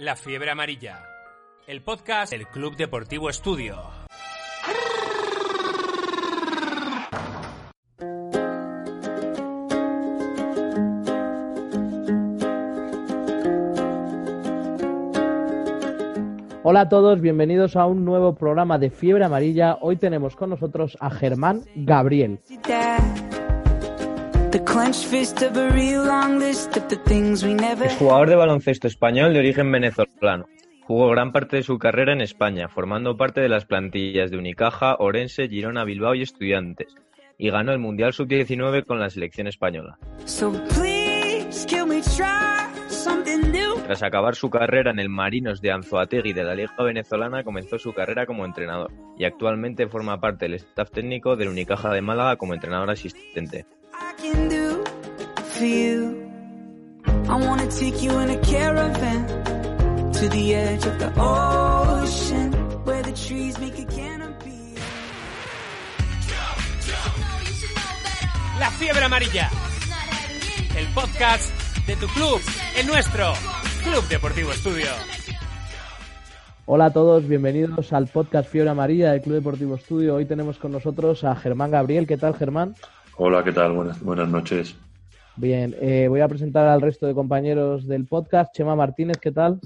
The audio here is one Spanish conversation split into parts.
La Fiebre Amarilla, el podcast del Club Deportivo Estudio. Hola a todos, bienvenidos a un nuevo programa de Fiebre Amarilla. Hoy tenemos con nosotros a Germán Gabriel. Es jugador de baloncesto español de origen venezolano. Jugó gran parte de su carrera en España, formando parte de las plantillas de Unicaja, Orense, Girona, Bilbao y Estudiantes, y ganó el Mundial Sub-19 con la selección española. Tras acabar su carrera en el Marinos de Anzoategui de la Liga Venezolana, comenzó su carrera como entrenador y actualmente forma parte del staff técnico del Unicaja de Málaga como entrenador asistente. La Fiebre Amarilla, el podcast de tu club, el nuestro, Club Deportivo Estudio. Hola a todos, bienvenidos al podcast Fiebre Amarilla del Club Deportivo Estudio. Hoy tenemos con nosotros a Germán Gabriel. ¿Qué tal, Germán? Hola, ¿qué tal? Buenas, buenas noches. Bien, eh, voy a presentar al resto de compañeros del podcast. Chema Martínez, ¿qué tal?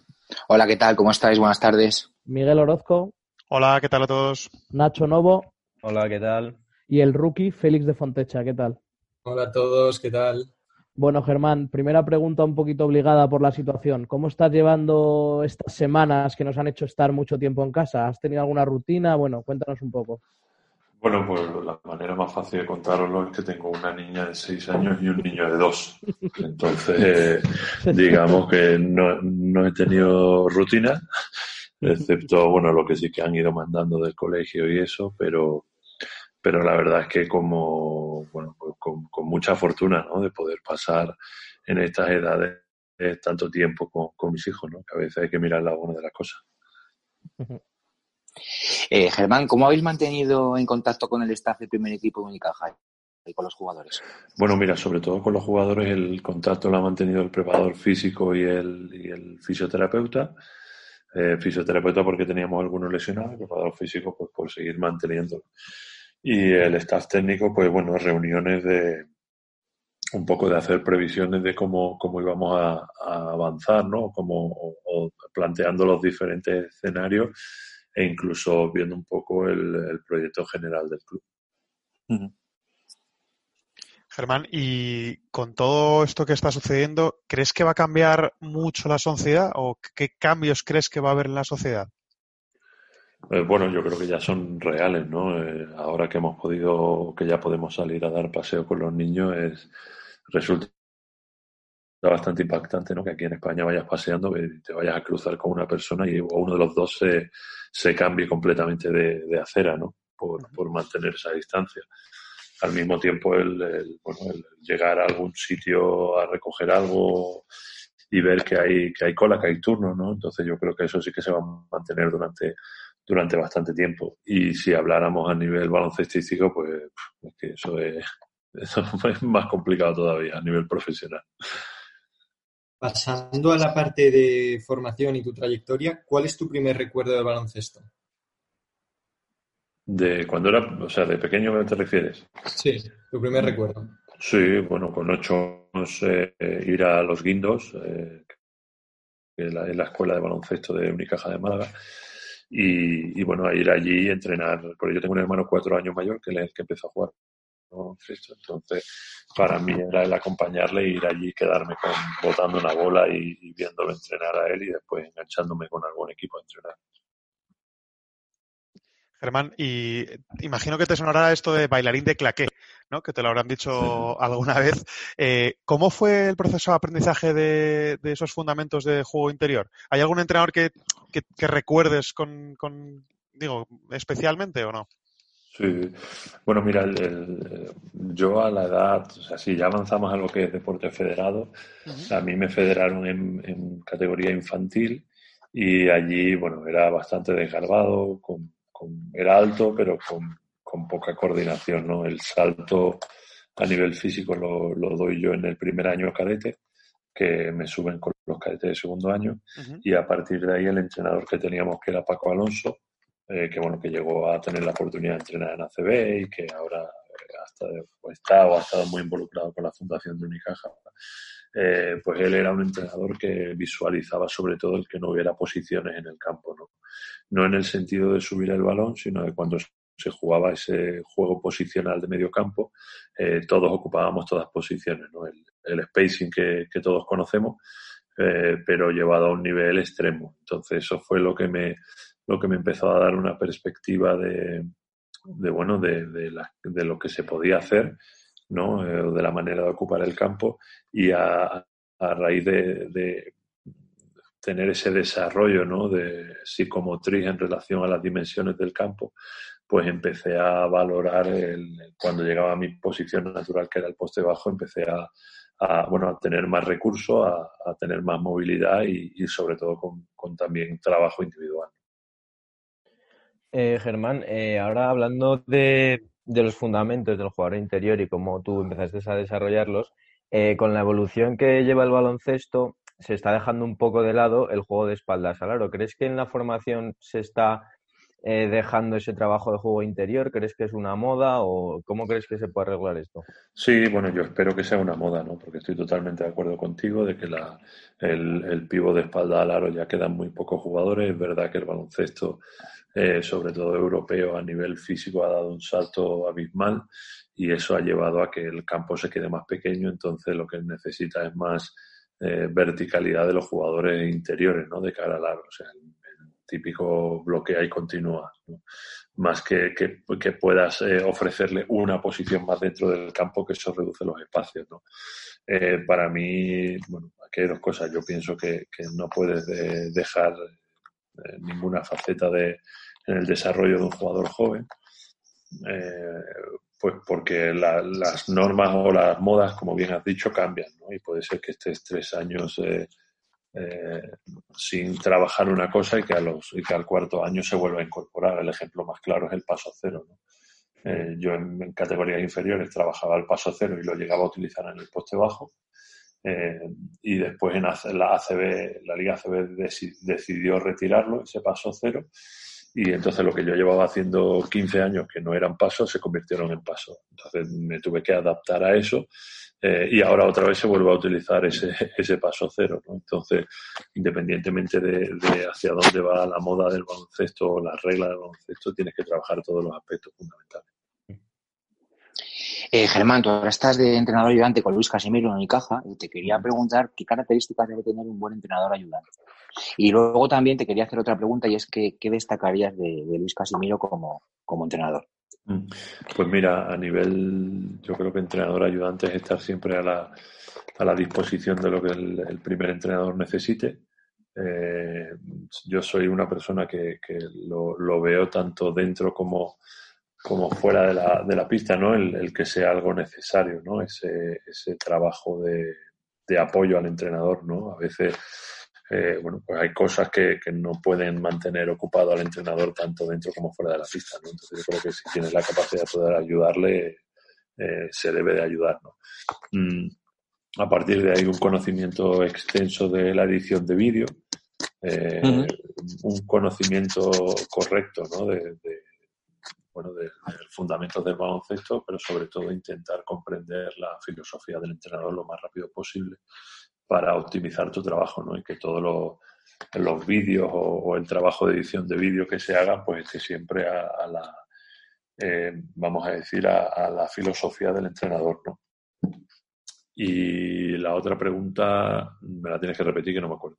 Hola, ¿qué tal? ¿Cómo estáis? Buenas tardes. Miguel Orozco. Hola, ¿qué tal a todos? Nacho Novo. Hola, ¿qué tal? Y el rookie Félix de Fontecha, ¿qué tal? Hola a todos, ¿qué tal? Bueno, Germán, primera pregunta un poquito obligada por la situación. ¿Cómo estás llevando estas semanas que nos han hecho estar mucho tiempo en casa? ¿Has tenido alguna rutina? Bueno, cuéntanos un poco. Bueno, pues la manera más fácil de contároslo es que tengo una niña de seis años y un niño de dos. Entonces, digamos que no, no he tenido rutina, excepto, bueno, lo que sí que han ido mandando del colegio y eso, pero, pero la verdad es que como, bueno, pues con, con, mucha fortuna, ¿no? De poder pasar en estas edades tanto tiempo con, con, mis hijos, ¿no? Que a veces hay que mirar la buena de las cosas. Eh, Germán, ¿cómo habéis mantenido en contacto con el staff del primer equipo de Unicaja y con los jugadores? Bueno, mira, sobre todo con los jugadores el contacto lo ha mantenido el preparador físico y el, fisioterapeuta. Eh, fisioterapeuta porque teníamos algunos lesionados, preparador físico pues por seguir manteniéndolo. Y el staff técnico, pues bueno, reuniones de un poco de hacer previsiones de cómo, cómo íbamos a, a avanzar, ¿no? Como, o, o planteando los diferentes escenarios e incluso viendo un poco el, el proyecto general del club. Uh -huh. Germán, y con todo esto que está sucediendo, ¿crees que va a cambiar mucho la sociedad o qué cambios crees que va a haber en la sociedad? Eh, bueno, yo creo que ya son reales, ¿no? Eh, ahora que hemos podido, que ya podemos salir a dar paseo con los niños, es resulta bastante impactante, ¿no? Que aquí en España vayas paseando, te vayas a cruzar con una persona y uno de los dos se, se cambie completamente de, de acera, ¿no? Por, por, mantener esa distancia. Al mismo tiempo, el, el, bueno, el, llegar a algún sitio a recoger algo y ver que hay, que hay cola, que hay turno, ¿no? Entonces yo creo que eso sí que se va a mantener durante, durante bastante tiempo. Y si habláramos a nivel baloncestístico, pues es que eso es, eso es más complicado todavía a nivel profesional. Pasando a la parte de formación y tu trayectoria, ¿cuál es tu primer recuerdo de baloncesto? De cuando era, o sea, de pequeño te refieres. Sí, tu primer recuerdo. Sí, bueno, con ocho años eh, ir a los guindos, eh, que es la, la, escuela de baloncesto de Unicaja de Málaga, y, y, bueno, a ir allí y entrenar, porque yo tengo un hermano cuatro años mayor que es el que empezó a jugar entonces para mí era el acompañarle e ir allí, quedarme con, botando una bola y, y viéndolo entrenar a él y después enganchándome con algún equipo a entrenar. Germán, y imagino que te sonará esto de bailarín de claqué, ¿no? Que te lo habrán dicho alguna vez. Eh, ¿Cómo fue el proceso de aprendizaje de, de, esos fundamentos de juego interior? ¿Hay algún entrenador que, que, que recuerdes con, con, digo, especialmente o no? Sí, bueno, mira, el, el, yo a la edad, o sea, si ya avanzamos a lo que es deporte federado, uh -huh. a mí me federaron en, en categoría infantil y allí, bueno, era bastante desgarbado, con con, era alto, pero con, con, poca coordinación, ¿no? El salto a nivel físico lo, lo, doy yo en el primer año cadete que me suben con los cadetes de segundo año y a partir de ahí el entrenador que teníamos que era Paco Alonso, eh, que bueno, que llegó a tener la oportunidad de entrenar en ACB y que ahora eh, hasta, está o ha estado muy involucrado con la fundación de Unicaja. Eh, pues él era un entrenador que visualizaba sobre todo el que no hubiera posiciones en el campo, ¿no? No en el sentido de subir el balón, sino de cuando se jugaba ese juego posicional de medio campo, eh, todos ocupábamos todas posiciones, ¿no? el, spacing que, todos conocemos, eh, pero llevado a un nivel extremo. Entonces eso fue lo que me, lo que me empezó a dar una perspectiva de, bueno, de, lo que se podía hacer, ¿no? Eh, de la manera de ocupar el campo y a, a raíz de, tener ese desarrollo ¿no? de psicomotriz en relación a las dimensiones del campo, pues empecé a valorar el, cuando llegaba a mi posición natural, que era el poste bajo, empecé a, bueno, a tener más recursos, a, tener más movilidad y, sobre todo con, también trabajo individual. Eh, Germán, eh, ahora hablando de, los fundamentos del jugador interior y cómo tú empezaste a desarrollarlos, eh, con la evolución que lleva el baloncesto, se está dejando un poco de lado el juego de espaldas al aro. ¿Crees que en la formación se está eh, dejando ese trabajo de juego interior? ¿Crees que es una moda o cómo crees que se puede arreglar esto? Sí, bueno, yo espero que sea una moda, ¿no? Porque estoy totalmente de acuerdo contigo de que la, el, el pivo de espalda al aro ya quedan muy pocos jugadores. Es verdad que el baloncesto, eh, sobre todo europeo, a nivel físico ha dado un salto abismal y eso ha llevado a que el campo se quede más pequeño, entonces lo que necesita es más eh, verticalidad de los jugadores interiores, ¿no? De cara al aro. O sea, típico bloquea y continúa, más que, que, puedas eh, ofrecerle una posición más dentro del campo, que eso reduce los espacios. ¿no? Para mí, bueno, aquí hay dos cosas. Yo pienso que, no puedes dejar eh, ninguna faceta de, en el desarrollo de un jugador joven. pues porque las normas o las modas, como bien has dicho, cambian. Y puede ser que estés tres años eh, sin trabajar una cosa y que, a los, y que al cuarto año se vuelva a incorporar. El ejemplo más claro es el paso cero. Eh, yo en, categorías inferiores trabajaba el paso cero y lo llegaba a utilizar en el poste bajo. Eh, y después en la ACB, la Liga ACB decidió retirarlo, ese paso cero, y entonces lo que yo llevaba haciendo 15 años que no eran pasos se convirtieron en pasos. Entonces me tuve que adaptar a eso eh, y ahora otra vez se vuelve a utilizar ese, ese paso cero. Entonces, independientemente de, hacia dónde va la moda del baloncesto o la regla del baloncesto, tienes que trabajar todos los aspectos fundamentales. Eh, Germán, tú ahora estás de entrenador ayudante con Luis Casimiro en Unicaja y te quería preguntar qué características debe tener un buen entrenador ayudante. Y luego también te quería hacer otra pregunta y es que, qué destacarías de, Luis Casimiro como, entrenador. Mm. Pues mira, a nivel, yo creo que entrenador ayudante es estar siempre a la, a la disposición de lo que el, primer entrenador necesite. Eh, yo soy una persona que, lo, veo tanto dentro como, como fuera de la, de la pista, ¿no? El, que sea algo necesario, ¿no? Ese, ese trabajo de, de apoyo al entrenador, ¿no? A veces eh, bueno, pues hay cosas que, no pueden mantener ocupado al entrenador tanto dentro como fuera de la pista, ¿no? Entonces yo creo que si tienes la capacidad de poder ayudarle, eh, se debe de ayudar, ¿no? Mm, a partir de ahí un conocimiento extenso de la edición de vídeo, eh, un conocimiento correcto, ¿no? De, bueno, de, fundamentos del baloncesto, pero sobre todo intentar comprender la filosofía del entrenador lo más rápido posible para optimizar tu trabajo, ¿no? Y que todos los, vídeos o, el trabajo de edición de vídeo que se haga, pues esté siempre a, la, eh, vamos a decir, a, la filosofía del entrenador, ¿no? Y la otra pregunta me la tienes que repetir que no me acuerdo.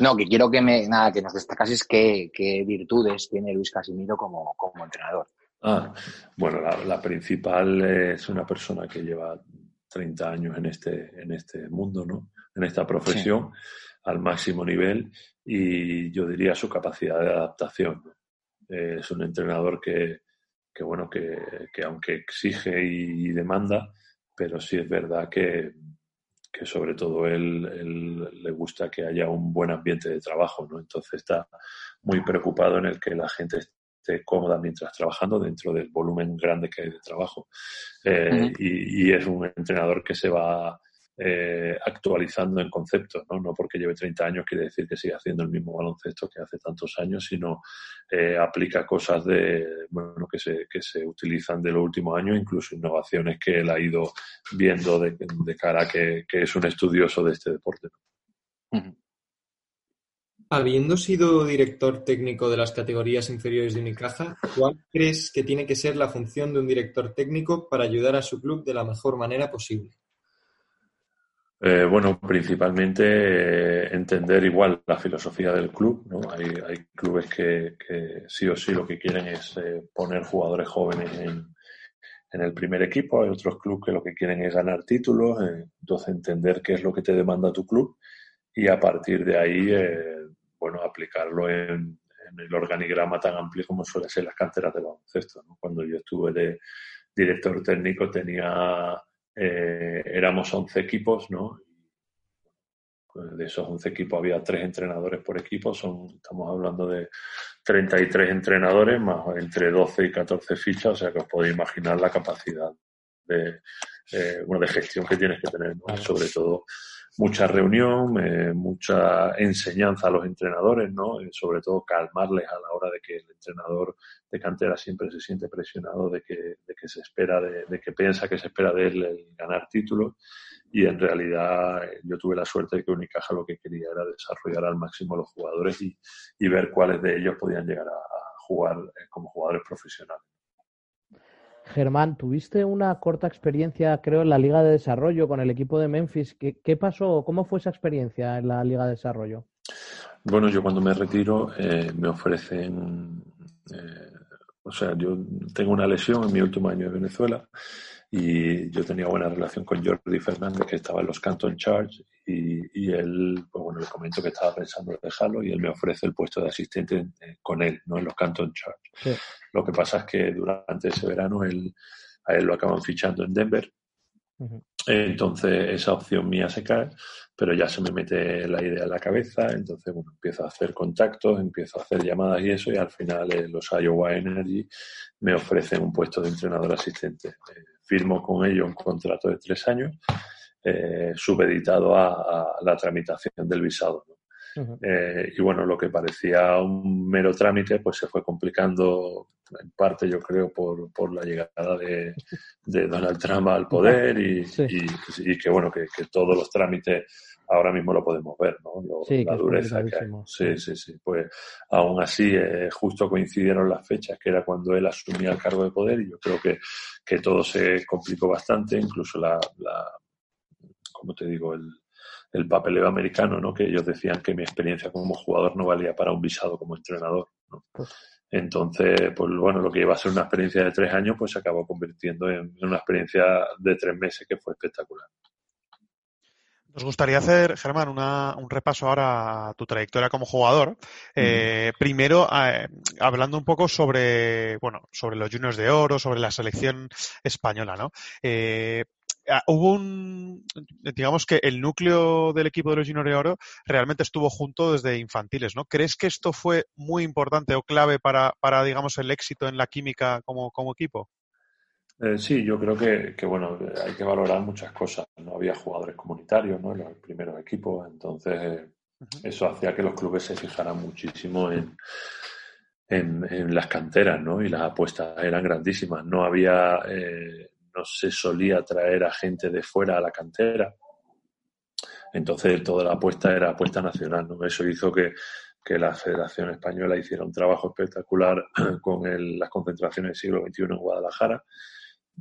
No, que quiero que me nada que nos destacases qué, qué virtudes tiene Luis Casimiro como, como entrenador. Ah, bueno, la, la, principal es una persona que lleva 30 años en este, en este mundo, ¿no? en esta profesión al máximo nivel y yo diría su capacidad de adaptación. es un entrenador que, bueno, que, aunque exige y, demanda, pero sí es verdad que, sobre todo él, le gusta que haya un buen ambiente de trabajo, ¿no? Entonces está muy preocupado en el que la gente esté cómoda mientras trabajando dentro del volumen grande que hay de trabajo. Eh, y, y, es un entrenador que se va eh, actualizando en conceptos, ¿no? No porque lleve 30 años quiere decir que siga haciendo el mismo baloncesto que hace tantos años, sino eh, aplica cosas de, bueno, que se, que se utilizan de los últimos años, incluso innovaciones que él ha ido viendo de, cara a que, es un estudioso de este deporte. Habiendo sido director técnico de las categorías inferiores de Unicaja, ¿cuál crees que tiene que ser la función de un director técnico para ayudar a su club de la mejor manera posible? Eh, bueno, principalmente eh, entender igual la filosofía del club. ¿no? Hay, hay clubes que, sí o sí lo que quieren es eh, poner jugadores jóvenes en, en, el primer equipo. Hay otros clubes que lo que quieren es ganar títulos. entonces, entender qué es lo que te demanda tu club y a partir de ahí, bueno, aplicarlo en, en, el organigrama tan amplio como suele ser las canteras de baloncesto. ¿no? Cuando yo estuve de director técnico tenía eh, éramos 11 equipos, ¿no? Pues de esos 11 equipos había tres entrenadores por equipo, son, estamos hablando de 33 entrenadores más entre 12 y 14 fichas, o sea que os podéis imaginar la capacidad de, eh, bueno, de gestión que tienes que tener, sobre todo mucha reunión, eh, mucha enseñanza a los entrenadores, ¿no? Eh, sobre todo calmarles a la hora de que el entrenador de cantera siempre se siente presionado de que, de que se espera, de, que piensa que se espera de él el ganar títulos y en realidad eh, yo tuve la suerte de que Unicaja lo que quería era desarrollar al máximo a los jugadores y, ver cuáles de ellos podían llegar a jugar como jugadores profesionales. Germán, tuviste una corta experiencia, creo, en la Liga de Desarrollo con el equipo de Memphis. ¿Qué, pasó? ¿Cómo fue esa experiencia en la Liga de Desarrollo? Bueno, yo cuando me retiro eh, me ofrecen, eh, o sea, yo tengo una lesión en mi último año de Venezuela y yo tenía buena relación con Jordi Fernández, que estaba en los Canton Charge, y, y él, pues bueno, le comento que estaba pensando dejarlo y él me ofrece el puesto de asistente eh, con él, ¿no? En los Canton Charge. Lo que pasa es que durante ese verano él, a él lo acaban fichando en Denver. Entonces esa opción mía se cae, pero ya se me mete la idea en la cabeza, entonces bueno, empiezo a hacer contactos, empiezo a hacer llamadas y eso, y al final eh, los Iowa Energy me ofrecen un puesto de entrenador asistente. Eh, firmo con ellos un contrato de tres años, eh, subeditado a, la tramitación del visado. Eh, y bueno, lo que parecía un mero trámite, pues se fue complicando en parte, yo creo, por, por la llegada de, Donald Trump al poder y, y, que bueno, que, todos los trámites ahora mismo lo podemos ver, ¿no? la dureza que hay. Sí, sí, sí. Pues aún así, eh, justo coincidieron las fechas, que era cuando él asumía el cargo de poder, y yo creo que, que todo se complicó bastante, incluso la, la como te digo, el, el papeleo americano, ¿no? Que ellos decían que mi experiencia como jugador no valía para un visado como entrenador, ¿no? Pues Entonces, pues bueno, lo que iba a ser una experiencia de tres años, pues se acabó convirtiendo en una experiencia de tres meses que fue espectacular. Nos gustaría hacer, Germán, un repaso ahora a tu trayectoria como jugador. Eh, primero, eh, hablando un poco sobre, bueno, sobre los Juniors de Oro, sobre la selección española, ¿no? Eh, hubo un, digamos que el núcleo del equipo de los Juniors de Oro realmente estuvo junto desde infantiles, ¿no? ¿Crees que esto fue muy importante o clave para, para digamos, el éxito en la química como, como equipo? Eh, sí, yo creo que, bueno, hay que valorar muchas cosas. No había jugadores comunitarios ¿no? en los primeros equipos, entonces eso hacía que los clubes se fijaran muchísimo en, en, las canteras, ¿no? Y las apuestas eran grandísimas. No había, eh, no se solía traer a gente de fuera a la cantera. Entonces toda la apuesta era apuesta nacional, ¿no? Eso hizo que, que la Federación Española hiciera un trabajo espectacular con las concentraciones del siglo XXI en Guadalajara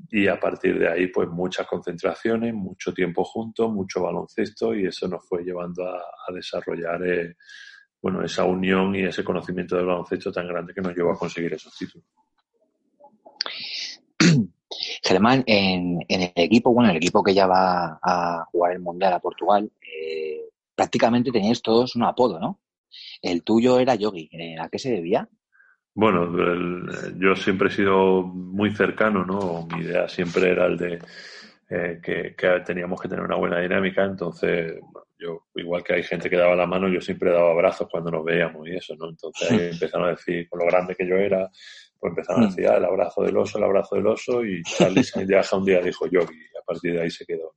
y a partir de ahí pues muchas concentraciones, mucho tiempo juntos, mucho baloncesto y eso nos fue llevando a, desarrollar eh, bueno, esa unión y ese conocimiento del baloncesto tan grande que nos llevó a conseguir esos títulos. Germán, en, el equipo, bueno, el equipo que ya va a jugar el Mundial a Portugal, eh, prácticamente teníais todos un apodo, ¿no? El tuyo era Yogi. ¿A qué se debía? Bueno, yo siempre he sido muy cercano, ¿no? Mi idea siempre era el de eh, que, teníamos que tener una buena dinámica, entonces yo, igual que hay gente que daba la mano, yo siempre daba abrazos cuando nos veíamos y eso, ¿no? Entonces ahí empezaron a decir, con lo grande que yo era, pues empezaron a mm. decir, ah, el abrazo del oso, el abrazo del oso, y Charlie Sainz un día dijo Yogi, y a partir de ahí se quedó.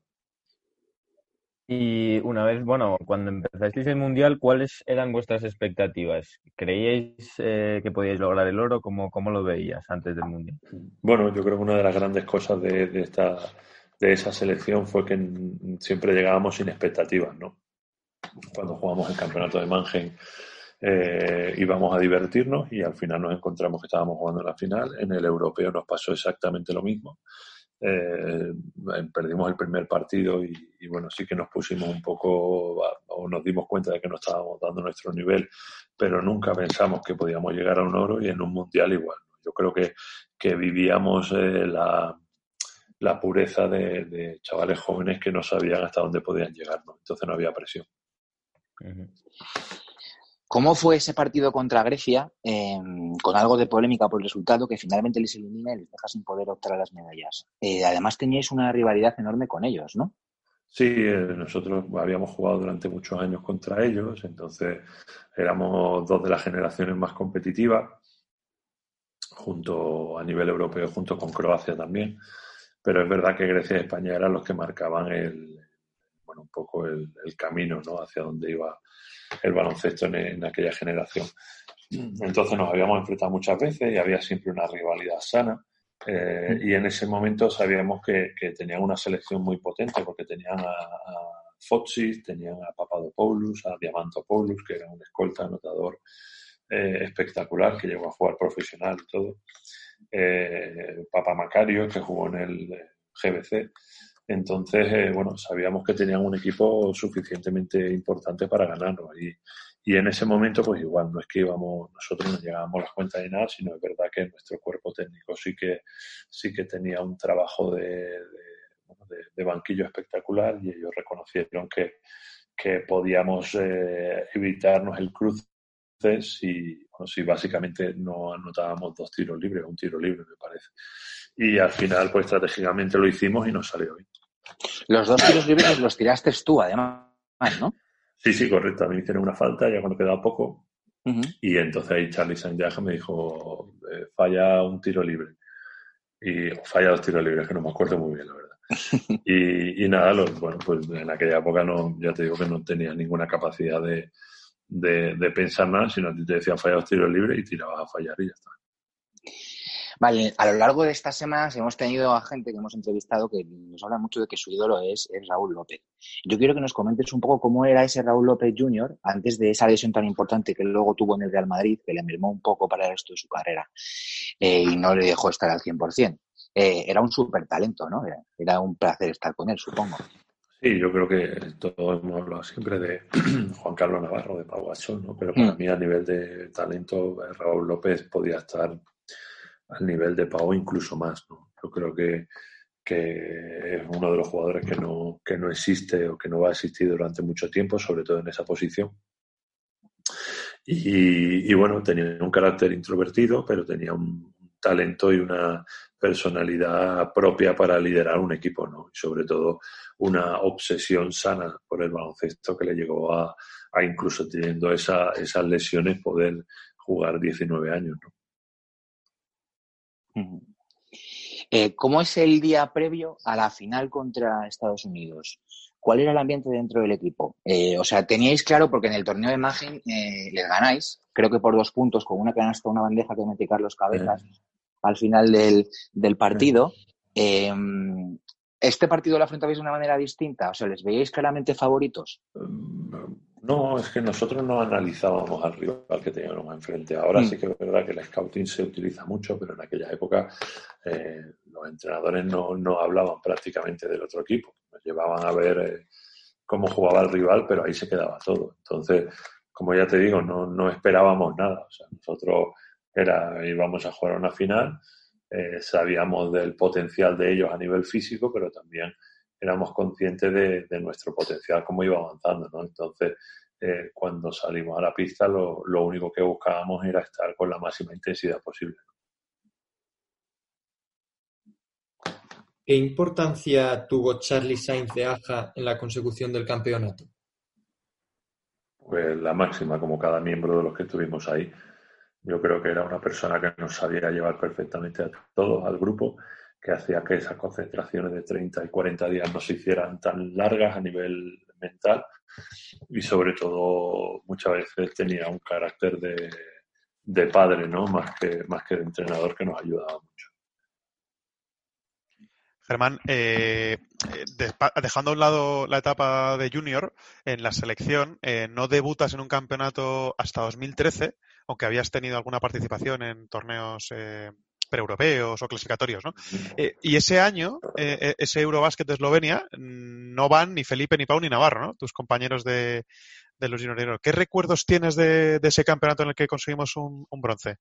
Y una vez, bueno, cuando empezasteis el Mundial, ¿cuáles eran vuestras expectativas? ¿Creíais eh, que podíais lograr el oro? ¿Cómo, ¿Cómo, lo veías antes del Mundial? Bueno, yo creo que una de las grandes cosas de, esta, de esa selección fue que siempre llegábamos sin expectativas, ¿no? Cuando jugamos el campeonato de Mannheim eh, íbamos a divertirnos y al final nos encontramos que estábamos jugando en la final. En el europeo nos pasó exactamente lo mismo. Eh, perdimos el primer partido y, bueno, sí que nos pusimos un poco o nos dimos cuenta de que no estábamos dando nuestro nivel, pero nunca pensamos que podíamos llegar a un oro y en un mundial igual. Yo creo que, que vivíamos eh, la, la, pureza de, chavales jóvenes que no sabían hasta dónde podían llegar, entonces no había presión. ¿Cómo fue ese partido contra Grecia, eh, con algo de polémica por el resultado, que finalmente les elimina y les deja sin poder optar a las medallas? Eh, además teníais una rivalidad enorme con ellos, ¿no? Sí, eh, nosotros habíamos jugado durante muchos años contra ellos, entonces éramos dos de las generaciones más competitivas, junto a nivel europeo, junto con Croacia también. Pero es verdad que Grecia y España eran los que marcaban el, bueno, un poco el, el camino, ¿no? Hacia dónde iba el baloncesto en, aquella generación. Entonces nos habíamos enfrentado muchas veces y había siempre una rivalidad sana. Eh, y en ese momento sabíamos que, tenían una selección muy potente porque tenían a, a tenían a Papadopoulos, a Diamantopoulos, que era un escolta anotador eh, espectacular que llegó a jugar profesional y todo. Eh, Papa Macario, que jugó en el GBC. Entonces, eh, bueno, sabíamos que tenían un equipo suficientemente importante para ganarlo. Y, y en ese momento, pues igual, no es que íbamos, nosotros no llegábamos las cuentas de nada, sino es verdad que nuestro cuerpo técnico sí que, sí que tenía un trabajo de, de, banquillo espectacular y ellos reconocieron que, que podíamos eh, evitarnos el cruce si, si básicamente no anotábamos dos tiros libres, un tiro libre, me parece. Y al final, pues estratégicamente lo hicimos y nos salió bien. Los dos tiros libres los tiraste tú, además, ¿no? Sí, sí, correcto. A mí me hicieron una falta ya cuando quedaba poco. Y entonces ahí Charlie Santiago me dijo, eh, falla un tiro libre. Y falla dos tiros libres, que no me acuerdo muy bien, la verdad. y, nada, bueno, pues en aquella época no, ya te digo que no tenía ninguna capacidad de, de, pensar nada, sino que te decía falla dos tiros libres y tirabas a fallar y ya está. Vale, a lo largo de estas semanas hemos tenido a gente que hemos entrevistado que nos habla mucho de que su ídolo es, Raúl López. Yo quiero que nos comentes un poco cómo era ese Raúl López Jr. antes de esa lesión tan importante que luego tuvo en el Real Madrid, que le mermó un poco para el resto de su carrera eh, y no le dejó estar al 100%. Eh, era un súper talento, ¿no? Era, un placer estar con él, supongo. Sí, yo creo que todos hemos hablado siempre de Juan Carlos Navarro, de Pau Gasol, ¿no? Pero para mm. mí a nivel de talento, Raúl López podía estar al nivel de Pau incluso más. ¿no? Yo creo que, que, es uno de los jugadores que no, que no existe o que no va a existir durante mucho tiempo, sobre todo en esa posición. Y, bueno, tenía un carácter introvertido, pero tenía un talento y una personalidad propia para liderar un equipo, ¿no? Y sobre todo una obsesión sana por el baloncesto que le llegó a, a incluso teniendo esa, esas lesiones, poder jugar 19 años, ¿no? Eh, ¿Cómo es el día previo a la final contra Estados Unidos? ¿Cuál era el ambiente dentro del equipo? Eh, o sea, teníais claro, porque en el torneo de imagen eh, les ganáis, creo que por dos puntos, con una canasta, una bandeja que mete Carlos Cabezas al final del, del partido. Em, ¿Este partido lo afrontabais de una manera distinta? O sea, ¿les veíais claramente favoritos? No, es que nosotros no analizábamos al rival que teníamos enfrente. Ahora mm. sí que es verdad que el scouting se utiliza mucho, pero en aquella época eh, los entrenadores no, no, hablaban prácticamente del otro equipo. Nos llevaban a ver eh, cómo jugaba el rival, pero ahí se quedaba todo. Entonces, como ya te digo, no, no esperábamos nada. O sea, nosotros era, íbamos a jugar una final, eh, sabíamos del potencial de ellos a nivel físico, pero también éramos conscientes de, nuestro potencial, cómo iba avanzando, ¿no? Entonces, eh, cuando salimos a la pista, lo, único que buscábamos era estar con la máxima intensidad posible. ¿Qué importancia tuvo Charlie Sainz de Aja en la consecución del campeonato? Pues la máxima, como cada miembro de los que estuvimos ahí. Yo creo que era una persona que nos sabía llevar perfectamente a todos, al grupo, que hacía que esas concentraciones de 30 y 40 días no se hicieran tan largas a nivel mental y sobre todo muchas veces tenía un carácter de, de padre, ¿no? Más que, más que de entrenador que nos ayudaba mucho. Germán, eh, dejando a un lado la etapa de junior, en la selección eh, no debutas en un campeonato hasta 2013, aunque habías tenido alguna participación en torneos eh, preeuropeos o clasificatorios, ¿no? y ese año, ese Eurobásquet de Eslovenia, no van ni Felipe, ni Pau, ni Navarro, ¿no? Tus compañeros de, los junioreros. ¿Qué recuerdos tienes de, ese campeonato en el que conseguimos un bronce?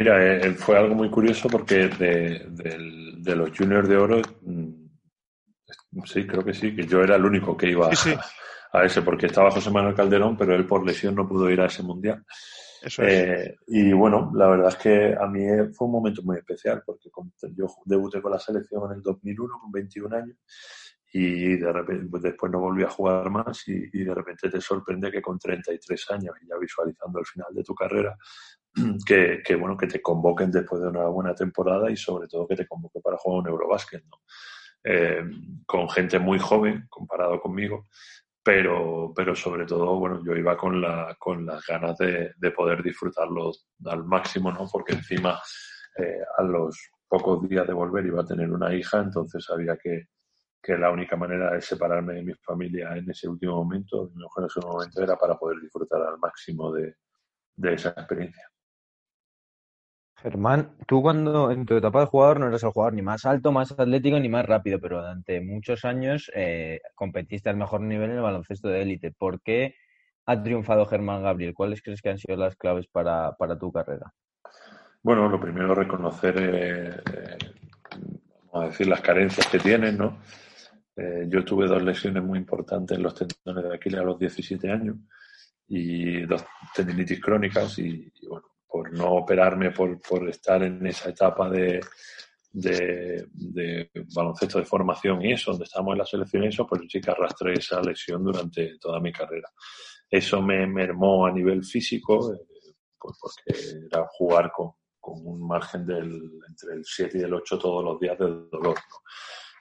Mira, eh, fue algo muy curioso porque de, los juniors de oro, mm, sí, creo que sí, que yo era el único que iba A, ese, porque estaba José Manuel Calderón, pero él por lesión no pudo ir a ese mundial. Eh, y bueno, la verdad es que a mí fue un momento muy especial porque yo debuté con la selección en el 2001 con 21 años y de repente, pues después no volví a jugar más y, de repente te sorprende que con 33 años y ya visualizando el final de tu carrera que, que, bueno, que te convoquen después de una buena temporada y sobre todo que te convoquen para jugar un Eurobásquet, ¿no? Eh, con gente muy joven comparado conmigo, pero, pero sobre todo, bueno, yo iba con, la, con las ganas de, de poder disfrutarlo al máximo, ¿no? Porque encima, eh, a los pocos días de volver iba a tener una hija, entonces sabía que, que la única manera de separarme de mi familia en ese último momento, en ese momento, era para poder disfrutar al máximo de, de esa experiencia. Germán, tú cuando en tu etapa de jugador no eras el jugador ni más alto, más atlético ni más rápido, pero durante muchos años eh, competiste al mejor nivel en el baloncesto de élite. ¿Por qué ha triunfado Germán Gabriel? ¿Cuáles crees que han sido las claves para, tu carrera? Bueno, lo primero reconocer, eh, eh, vamos a decir, las carencias que tienes, ¿no? yo tuve dos lesiones muy importantes en los tendones de Aquiles a los 17 años y dos tendinitis crónicas y bueno, por no operarme, por, por estar en esa etapa de, de, baloncesto de formación y eso, donde estábamos en la selección y eso, pues sí que arrastré esa lesión durante toda mi carrera. Eso me mermó a nivel físico, eh, pues porque era jugar con, con, un margen del, entre el 7 y el 8 todos los días de dolor.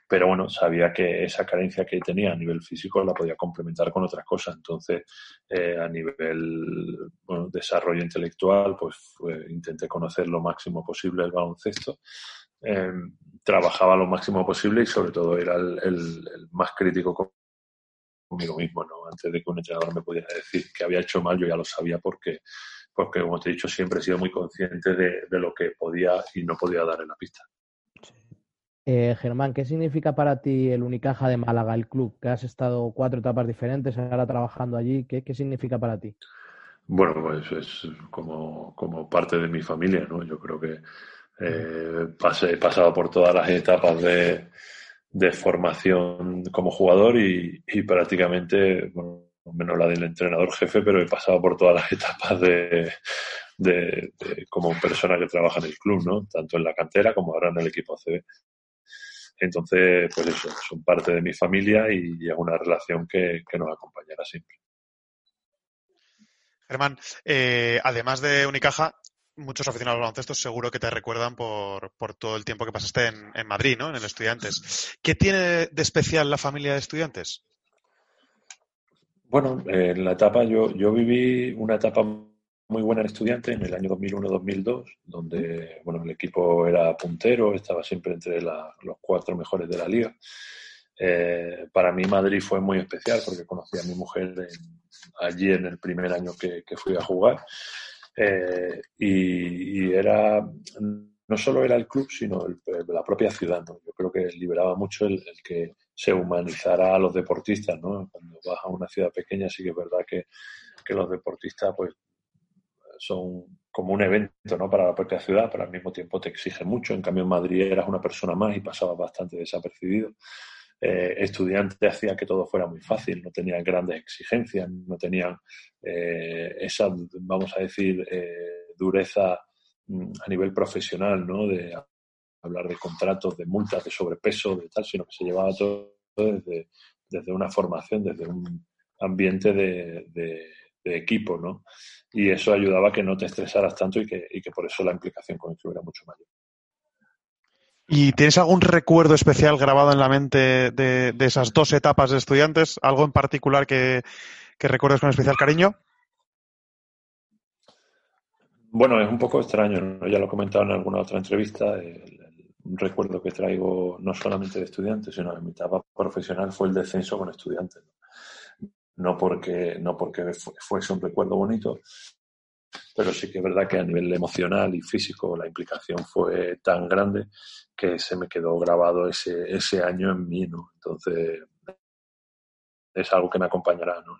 Pero bueno, sabía que esa carencia que tenía a nivel físico la podía complementar con otras cosas. Entonces, eh, a nivel desarrollo intelectual, pues intenté conocer lo máximo posible el baloncesto. Em, trabajaba lo máximo posible y sobre todo era el, más crítico conmigo mismo, ¿no? Antes de que un entrenador me pudiera decir que había hecho mal, yo ya lo sabía porque, porque como te he dicho, siempre he sido muy consciente de, de lo que podía y no podía dar en la pista. Eh, Germán, ¿qué significa para ti el Unicaja de Málaga, el club? Que has estado cuatro etapas diferentes, ahora trabajando allí. ¿Qué, significa para ti? Bueno, pues es como, parte de mi familia, ¿no? Yo creo que eh, he pasado por todas las etapas de, formación como jugador y, prácticamente, bueno, menos la del entrenador jefe, pero he pasado por todas las etapas de, de, como persona que trabaja en el club, ¿no? Tanto en la cantera como ahora en el equipo ACB. Entonces, pues eso, son parte de mi familia y es una relación que, nos acompañará siempre. Germán, eh, además de Unicaja, muchos aficionados al baloncesto seguro que te recuerdan por, todo el tiempo que pasaste en, Madrid, ¿no? En el Estudiantes. ¿Qué tiene de especial la familia de Estudiantes? Bueno, en la etapa, yo, yo viví una etapa muy buena en estudiante en el año 2001-2002, donde bueno, el equipo era puntero, estaba siempre entre los cuatro mejores de la liga. Eh, para mí Madrid fue muy especial porque conocí a mi mujer allí en el primer año que, fui a jugar. Eh, y, era no solo era el club, sino la propia ciudad. Yo creo que liberaba mucho el, que se humanizara a los deportistas. ¿no? Cuando vas a una ciudad pequeña sí que es verdad que, que los deportistas pues son como un evento ¿no? para la propia ciudad, pero al mismo tiempo te exige mucho. En cambio, en Madrid eras una persona más y pasabas bastante desapercibido. Eh, estudiante hacía que todo fuera muy fácil, no tenían grandes exigencias, no tenían eh, esa, vamos a decir, eh, dureza mm, a nivel profesional, ¿no? De hablar de contratos, de multas, de sobrepeso, de tal, sino que se llevaba todo desde, desde una formación, desde un ambiente de, de equipo, ¿no? Y eso ayudaba a que no te estresaras tanto y que, y que por eso la implicación con el club era mucho mayor. ¿Y tienes algún recuerdo especial grabado en la mente de, esas dos etapas de estudiantes? ¿Algo en particular que, que recuerdes con especial cariño? Bueno, es un poco extraño, ya lo he comentado en alguna otra entrevista. un recuerdo que traigo no solamente de estudiantes, sino de mi etapa profesional fue el descenso con estudiantes. No porque, no porque fuese un recuerdo bonito, pero sí que es verdad que a nivel emocional y físico la implicación fue tan grande que se me quedó grabado ese, ese año en mí, ¿no? Entonces, es algo que me acompañará, ¿no?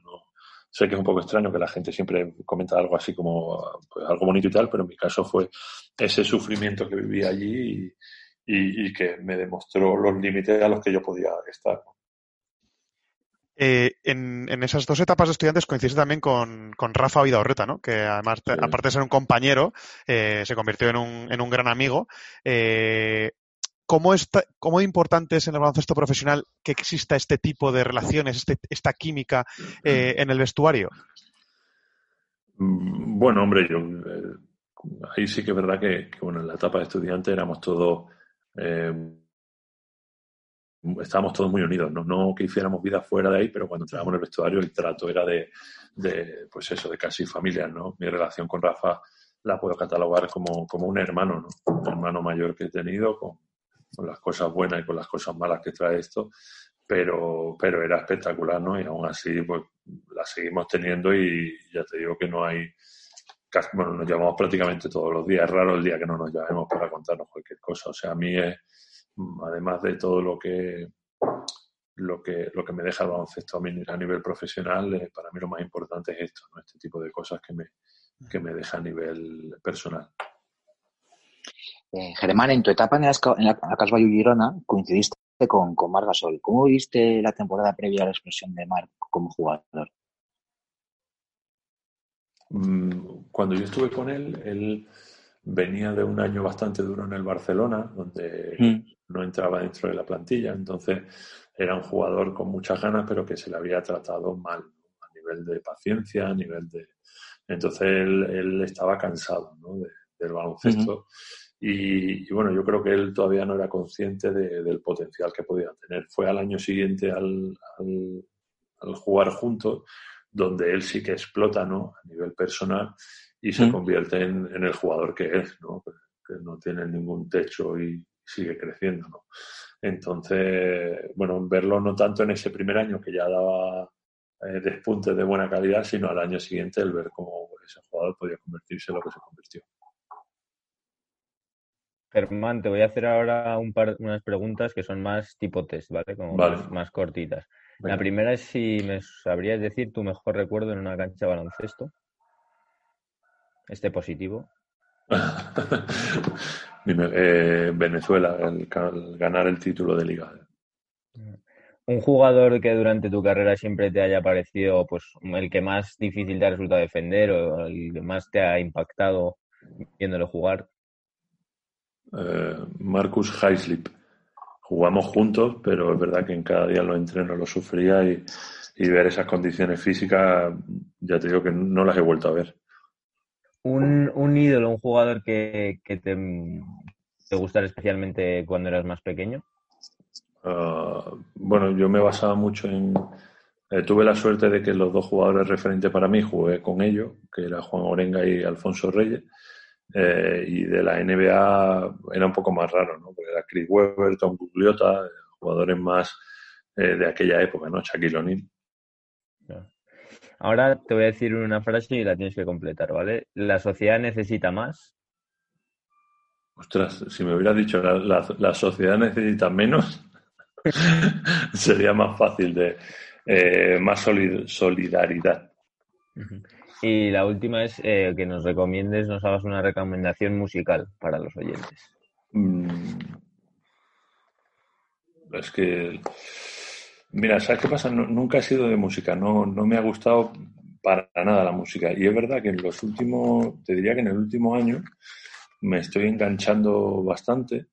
sé que es un poco extraño que la gente siempre comenta algo así como pues, algo bonito y tal, pero en mi caso fue ese sufrimiento que viví allí y, que me demostró los límites a los que yo podía estar. Eh, en, esas dos etapas de estudiantes coincide también con, con Rafa Vidaorreta, ¿no? que además, aparte de ser un compañero, eh, se convirtió en un, en un gran amigo. Eh, ¿Cómo, está, ¿Cómo importante es en el baloncesto profesional que exista este tipo de relaciones, este, esta química eh, en el vestuario? Mm, bueno, hombre, yo ahí sí que es verdad que, bueno, en la etapa de estudiante éramos todos estábamos todos muy unidos, ¿no? no que hiciéramos vida fuera de ahí, pero cuando entrábamos en el vestuario el trato era de, de pues eso, de casi familia, ¿no? Mi relación con Rafa la puedo catalogar como, como un hermano, ¿no? Un hermano mayor que he tenido, con, las cosas buenas y con las cosas malas que trae esto, pero, pero era espectacular, ¿no? Y aún así, pues la seguimos teniendo y ya te digo que no hay, bueno, nos llamamos prácticamente todos los días, es raro el día que no nos llamemos para contarnos cualquier cosa, o sea, a mí es, además de todo lo que lo que, lo que me deja el baloncesto a, mí, a nivel profesional, eh, para mí lo más importante es esto, ¿no? este tipo de cosas que me, que me deja a nivel personal. Eh, Germán, en tu etapa en la, en la, Girona coincidiste con, con Marc Gasol. ¿Cómo viste la temporada previa a la expresión de Marc como jugador? Mm, cuando yo estuve con él, él venía de un año bastante duro en el Barcelona, donde mm. no entraba dentro de la plantilla. Entonces era un jugador con muchas ganas, pero que se le había tratado mal, a nivel de paciencia, a nivel de... Entonces él, estaba cansado del baloncesto. Y, bueno, yo creo que él todavía no era consciente del potencial que podía tener. Fue al año siguiente al, al, jugar juntos donde él sí que explota ¿no? a nivel personal y se mm. convierte en, en, el jugador que es, ¿no? que no tiene ningún techo y sigue creciendo. ¿no? Entonces, bueno, verlo no tanto en ese primer año que ya daba eh, despuntes de buena calidad, sino al año siguiente el ver cómo ese jugador podía convertirse en lo que se convirtió. Germán, te voy a hacer ahora un par, unas preguntas que son más tipo test, ¿vale? Como Más, cortitas. La primera es si me sabrías decir tu mejor recuerdo en una cancha de baloncesto. Este positivo. Eh, Venezuela, el, ganar el título de liga. Un jugador que durante tu carrera siempre te haya parecido pues el que más difícil te ha resultado defender o el que más te ha impactado viéndolo jugar. Eh, Marcus Heislip. Jugamos juntos, pero es verdad que en cada día los entrenos lo sufría y, ver esas condiciones físicas, ya te digo que no las he vuelto a ver. Un, ídolo, un jugador que, te, te gustara especialmente cuando eras más pequeño. Ah, bueno, yo me basaba mucho en. Eh, tuve la suerte de que los dos jugadores referentes para mí jugué con ellos, que era Juan Orenga y Alfonso Reyes. Eh, y de la NBA era un poco más raro, ¿no? Porque era Chris Webber, Tom Gugliotta, jugadores más eh, de aquella época, ¿no? Shaquille O'Neal. Ahora te voy a decir una frase y la tienes que completar, ¿vale? ¿La sociedad necesita más? Ostras, si me hubieras dicho la, la, sociedad necesita menos, sería más fácil de eh, más solidaridad. Y la última es eh, que nos recomiendes, nos hagas una recomendación musical para los oyentes. Mm. Es que, mira, ¿sabes qué pasa? nunca he sido de música, no, no me ha gustado para nada la música. Y es verdad que en los últimos, te diría que en el último año me estoy enganchando bastante.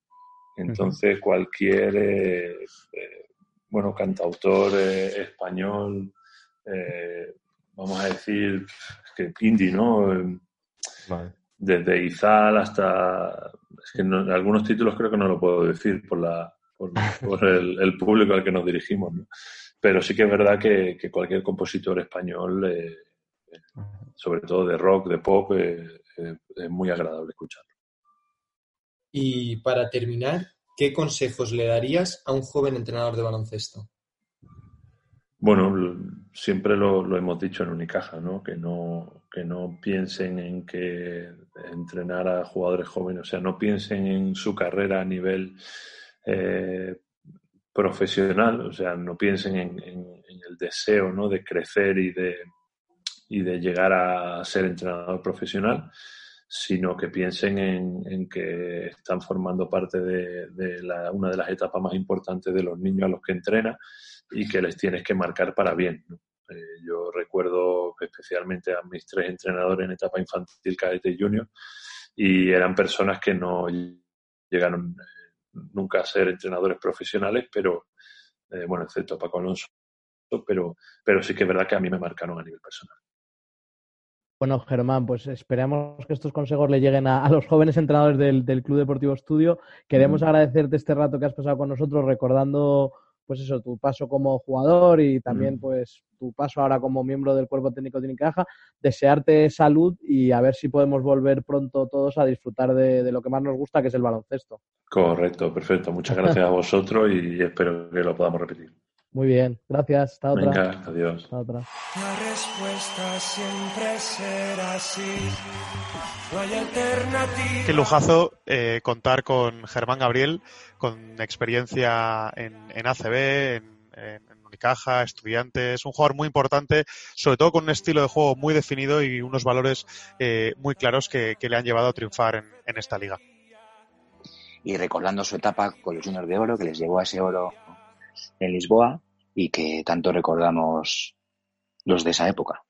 Entonces, cualquier, eh, eh, bueno, cantautor español, vamos a decir, que indie, ¿no? desde Izal hasta... Es que algunos títulos creo que no lo puedo decir por, la, por, el, público al que nos dirigimos, pero sí que es verdad que, cualquier compositor español, eh, sobre todo de rock, de pop, eh, eh, es muy agradable escucharlo. Y para terminar, ¿qué consejos le darías a un joven entrenador de baloncesto? Bueno, siempre lo, hemos dicho en Unicaja, ¿no? Que no, que no piensen en que entrenar a jugadores jóvenes, o sea, no piensen en su carrera a nivel eh, profesional, o sea, no piensen en, el deseo, ¿no? De crecer y de, y de llegar a ser entrenador profesional, sino que piensen en, que están formando parte de, una de las etapas más importantes de los niños a los que entrena y que les tienes que marcar para bien. Eh, yo recuerdo especialmente a mis tres entrenadores en etapa infantil, cadete y junior, y eran personas que no llegaron eh, nunca ser entrenadores profesionales, pero, eh, bueno, excepto Paco Alonso, pero, pero sí que es verdad que a mí me marcaron a nivel personal. Bueno, Germán, pues esperemos que estos consejos le lleguen a, los jóvenes entrenadores del, del, Club Deportivo Estudio. Queremos agradecerte este rato que has pasado con nosotros recordando pues eso, tu paso como jugador y también mm. pues tu paso ahora como miembro del cuerpo técnico de Unicaja, desearte salud y a ver si podemos volver pronto todos a disfrutar de, lo que más nos gusta, que es el baloncesto. Correcto, perfecto. Muchas gracias a vosotros y espero que lo podamos repetir. Muy bien, gracias. Hasta otra. Venga, adiós. Hasta otra. La respuesta siempre será sí. No hay alternativa. Qué lujazo eh, contar con Germán Gabriel, con experiencia en, en ACB, en, en Unicaja, estudiantes, un jugador muy importante, sobre todo con un estilo de juego muy definido y unos valores eh, muy claros que, que, le han llevado a triunfar en, en esta liga. Y recordando su etapa con los Juniors de Oro, que les llevó a ese oro en Lisboa y que tanto recordamos los de esa época.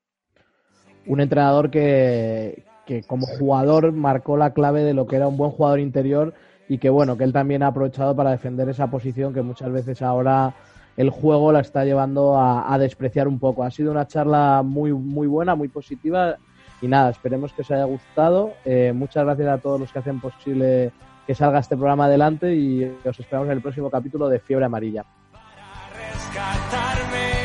Un entrenador que, que como jugador marcó la clave de lo que era un buen jugador interior y que bueno, que él también ha aprovechado para defender esa posición que muchas veces ahora el juego la está llevando a, despreciar un poco. Ha sido una charla muy, muy buena, muy positiva y nada, esperemos que os haya gustado. Eh, muchas gracias a todos los que hacen posible que salga este programa adelante y os esperamos en el próximo capítulo de Fiebre Amarilla rescatarme.